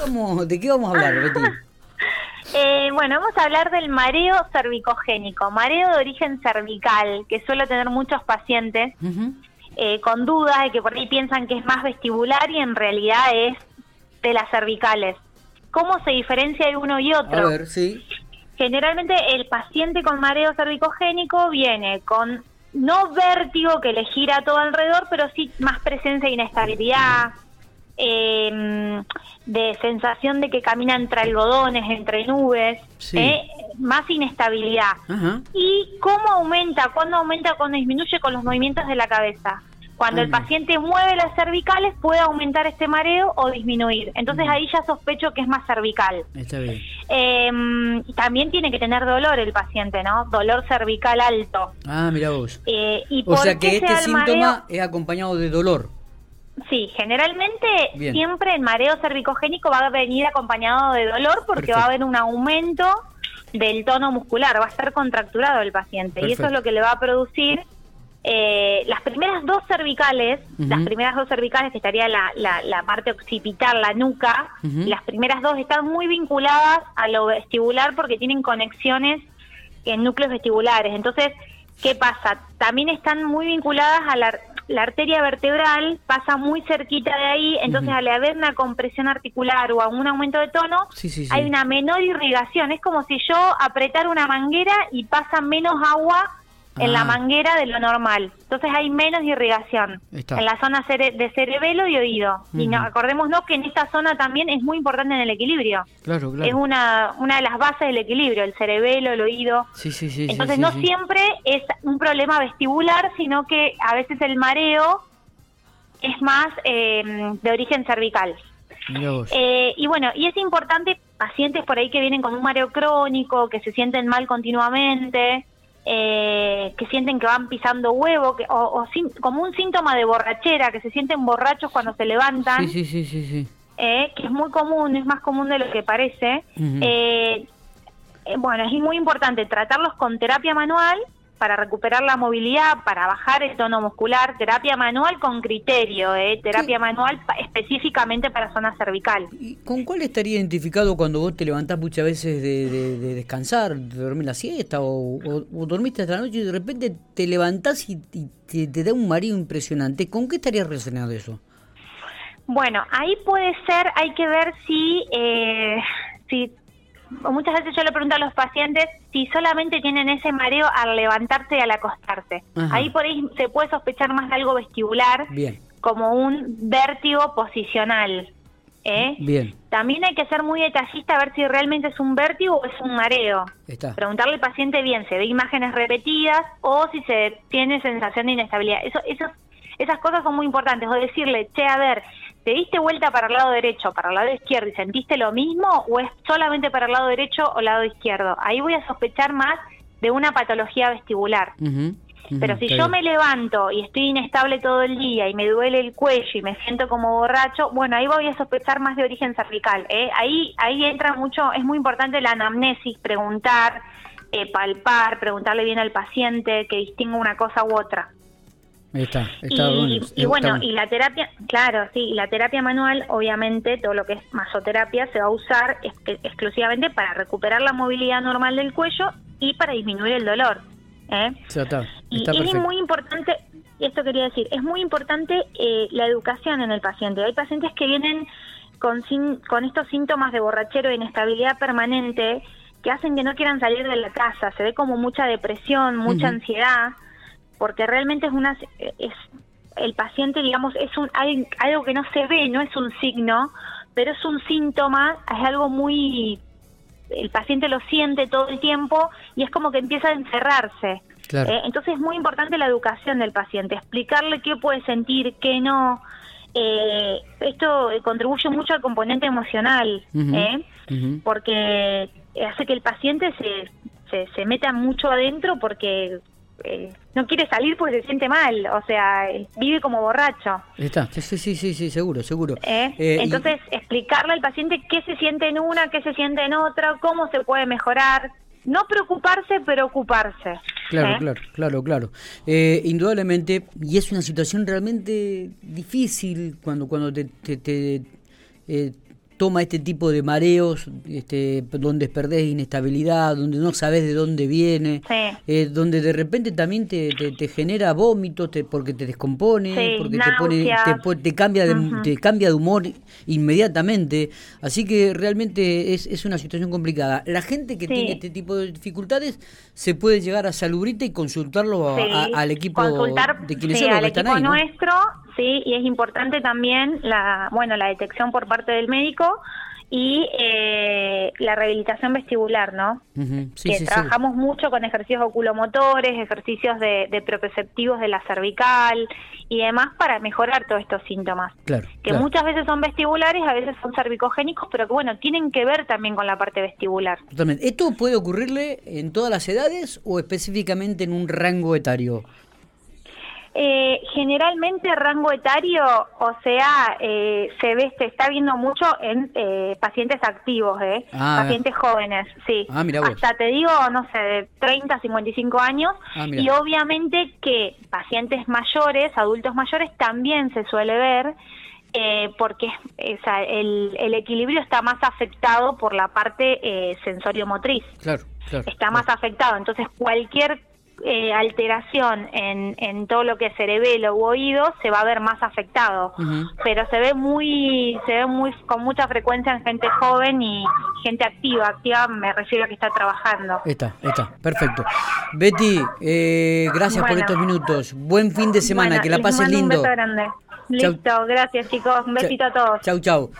vamos, ¿De qué vamos a hablar, Betty? Eh, bueno, vamos a hablar del mareo cervicogénico, mareo de origen cervical, que suele tener muchos pacientes eh, con dudas de que por ahí piensan que es más vestibular y en realidad es de las cervicales. ¿Cómo se diferencia de uno y otro? A ver, sí. Generalmente el paciente con mareo cervicogénico viene con no vértigo que le gira todo alrededor, pero sí más presencia de inestabilidad, eh, de sensación de que camina entre algodones, entre nubes, eh, más inestabilidad. ¿Y cómo aumenta? ¿Cuándo aumenta? Cuando disminuye con los movimientos de la cabeza. Cuando el paciente mueve las cervicales puede aumentar este mareo o disminuir. Entonces ahí ya sospecho que es más cervical. Está bien. Em, también tiene que tener dolor el paciente, ¿no? Dolor cervical alto. Ah, mira vos. Eh, y o sea que este síntoma es acompañado de dolor. Sí, generalmente siempre el mareo cervicogénico va a venir acompañado de dolor porque va a haber un aumento del tono muscular, va a estar contracturado el paciente y eso es lo que le va a producir eh, las primeras dos cervicales, las primeras dos cervicales que estaría la, la, parte occipital, la nuca, las primeras dos están muy vinculadas a lo vestibular porque tienen conexiones en núcleos vestibulares. Entonces, ¿qué pasa? También están muy vinculadas a la la arteria vertebral pasa muy cerquita de ahí, entonces al haber una compresión articular o un aumento de tono, hay una menor irrigación. Es como si yo apretara una manguera y pasa menos agua en la ah. manguera de lo normal. Entonces hay menos irrigación en la zona de cerebelo y oído. Y no, acordémonos que en esta zona también es muy importante en el equilibrio. Claro, claro. Es una, una de las bases del equilibrio, el cerebelo, el oído. Sí, sí, sí. Entonces no siempre es un problema vestibular, sino que a veces el mareo es más eh, de origen cervical. Eh, y bueno, y es importante pacientes por ahí que vienen con un mareo crónico, que se sienten mal continuamente, eh, que sienten que van pisando huevo, que, o, como un síntoma de borrachera, que se sienten borrachos cuando se levantan. Sí, sí, sí, sí. Eh, que es muy común, es más común de lo que parece. Eh, bueno, es muy importante tratarlos con terapia manual para recuperar la movilidad, para bajar el tono muscular, terapia manual con criterio, ¿eh? terapia manual específicamente para zona cervical. ¿Y ¿Con cuál estaría identificado cuando vos te levantás muchas veces de, descansar, de dormir la siesta o, dormiste hasta la noche y de repente te levantás y, te, da un mareo impresionante? ¿Con qué estaría relacionado eso? Bueno, ahí puede ser, hay que ver si, eh, si muchas veces yo le pregunto a los pacientes si solamente tienen ese mareo al levantarse y al acostarse. Ahí por ahí se puede sospechar más de algo vestibular, como un vértigo posicional. ¿eh? Bien. También hay que ser muy detallista a ver si realmente es un vértigo o es un mareo. Preguntarle al paciente bien, ¿se ve imágenes repetidas o si se tiene sensación de inestabilidad? Eso, eso, esas cosas son muy importantes. O decirle, che, a ver, ¿te diste vuelta para el lado derecho, para el lado izquierdo y sentiste lo mismo o es solamente para el lado derecho o lado izquierdo? Ahí voy a sospechar más de una patología vestibular. Pero si yo me levanto y estoy inestable todo el día y me duele el cuello y me siento como borracho, bueno, ahí voy a sospechar más de origen cervical. ¿eh? Ahí, ahí entra mucho, es muy importante la anamnesis, preguntar, eh, palpar, preguntarle bien al paciente que distinga una cosa u otra. Está, está y, y bueno, y la terapia, claro, sí, y la terapia manual, obviamente, todo lo que es masoterapia se va a usar exclusivamente para recuperar la movilidad normal del cuello y para disminuir el dolor. ¿eh? y, es muy importante, esto quería decir, es muy importante eh, la educación en el paciente. Hay pacientes que vienen con, con estos síntomas de borrachero e inestabilidad permanente que hacen que no quieran salir de la casa, se ve como mucha depresión, mucha ansiedad porque realmente es una es el paciente digamos es un algo que no se ve no es un signo pero es un síntoma es algo muy el paciente lo siente todo el tiempo y es como que empieza a encerrarse. Eh, entonces es muy importante la educación del paciente explicarle qué puede sentir qué no. Eh, esto contribuye mucho al componente emocional ¿eh? porque hace que el paciente se, se, se meta mucho adentro porque eh, no quiere salir porque se siente mal, o sea, vive como borracho. Está, sí, sí, sí, sí, seguro, seguro. ¿Eh? Eh, Entonces, explicarle al paciente qué se siente en una, qué se siente en otra, cómo se puede mejorar. No preocuparse, pero ocuparse. Claro, claro, claro, claro. indudablemente, y es una situación realmente difícil cuando, cuando te, te, toma este tipo de mareos, este, donde perdés inestabilidad, donde no sabes de dónde viene, eh, donde de repente también te, te, genera vómitos te, porque te descompone, porque te, pone, te, cambia de, te cambia de humor inmediatamente. Así que realmente es, es una situación complicada. La gente que tiene este tipo de dificultades se puede llegar a Salubrita y consultarlo al equipo de quienes al equipo nuestro, sí, y es importante también la, bueno, la detección por parte del médico y eh, la rehabilitación vestibular, ¿no? que trabajamos mucho con ejercicios oculomotores, ejercicios de, de proprioceptivos de la cervical y demás para mejorar todos estos síntomas. Claro, que muchas veces son vestibulares, a veces son cervicogénicos, pero que bueno, tienen que ver también con la parte vestibular. Totalmente. ¿Esto puede ocurrirle en todas las edades o específicamente en un rango etario? Eh, generalmente rango etario, o sea, eh, se ve, se está viendo mucho en eh, pacientes activos, ¿eh? Ah, pacientes jóvenes, sí. Ah, Hasta te digo, no sé, de 30 a 55 años. Ah, y obviamente que pacientes mayores, adultos mayores, también se suele ver. Eh, porque el, el, equilibrio está más afectado por la parte eh, sensorio-motriz. Claro, está más afectado. Entonces, cualquier eh, alteración en, en todo lo que es cerebelo u oído se va a ver más afectado. Pero se ve muy se ve muy con mucha frecuencia en gente joven y gente activa. Activa me refiero a que está trabajando. Está está perfecto. Betty eh, gracias por estos minutos. Buen fin de semana que la pases lindo un beso grande. Listo gracias chicos. Un besito a todos. Chau chau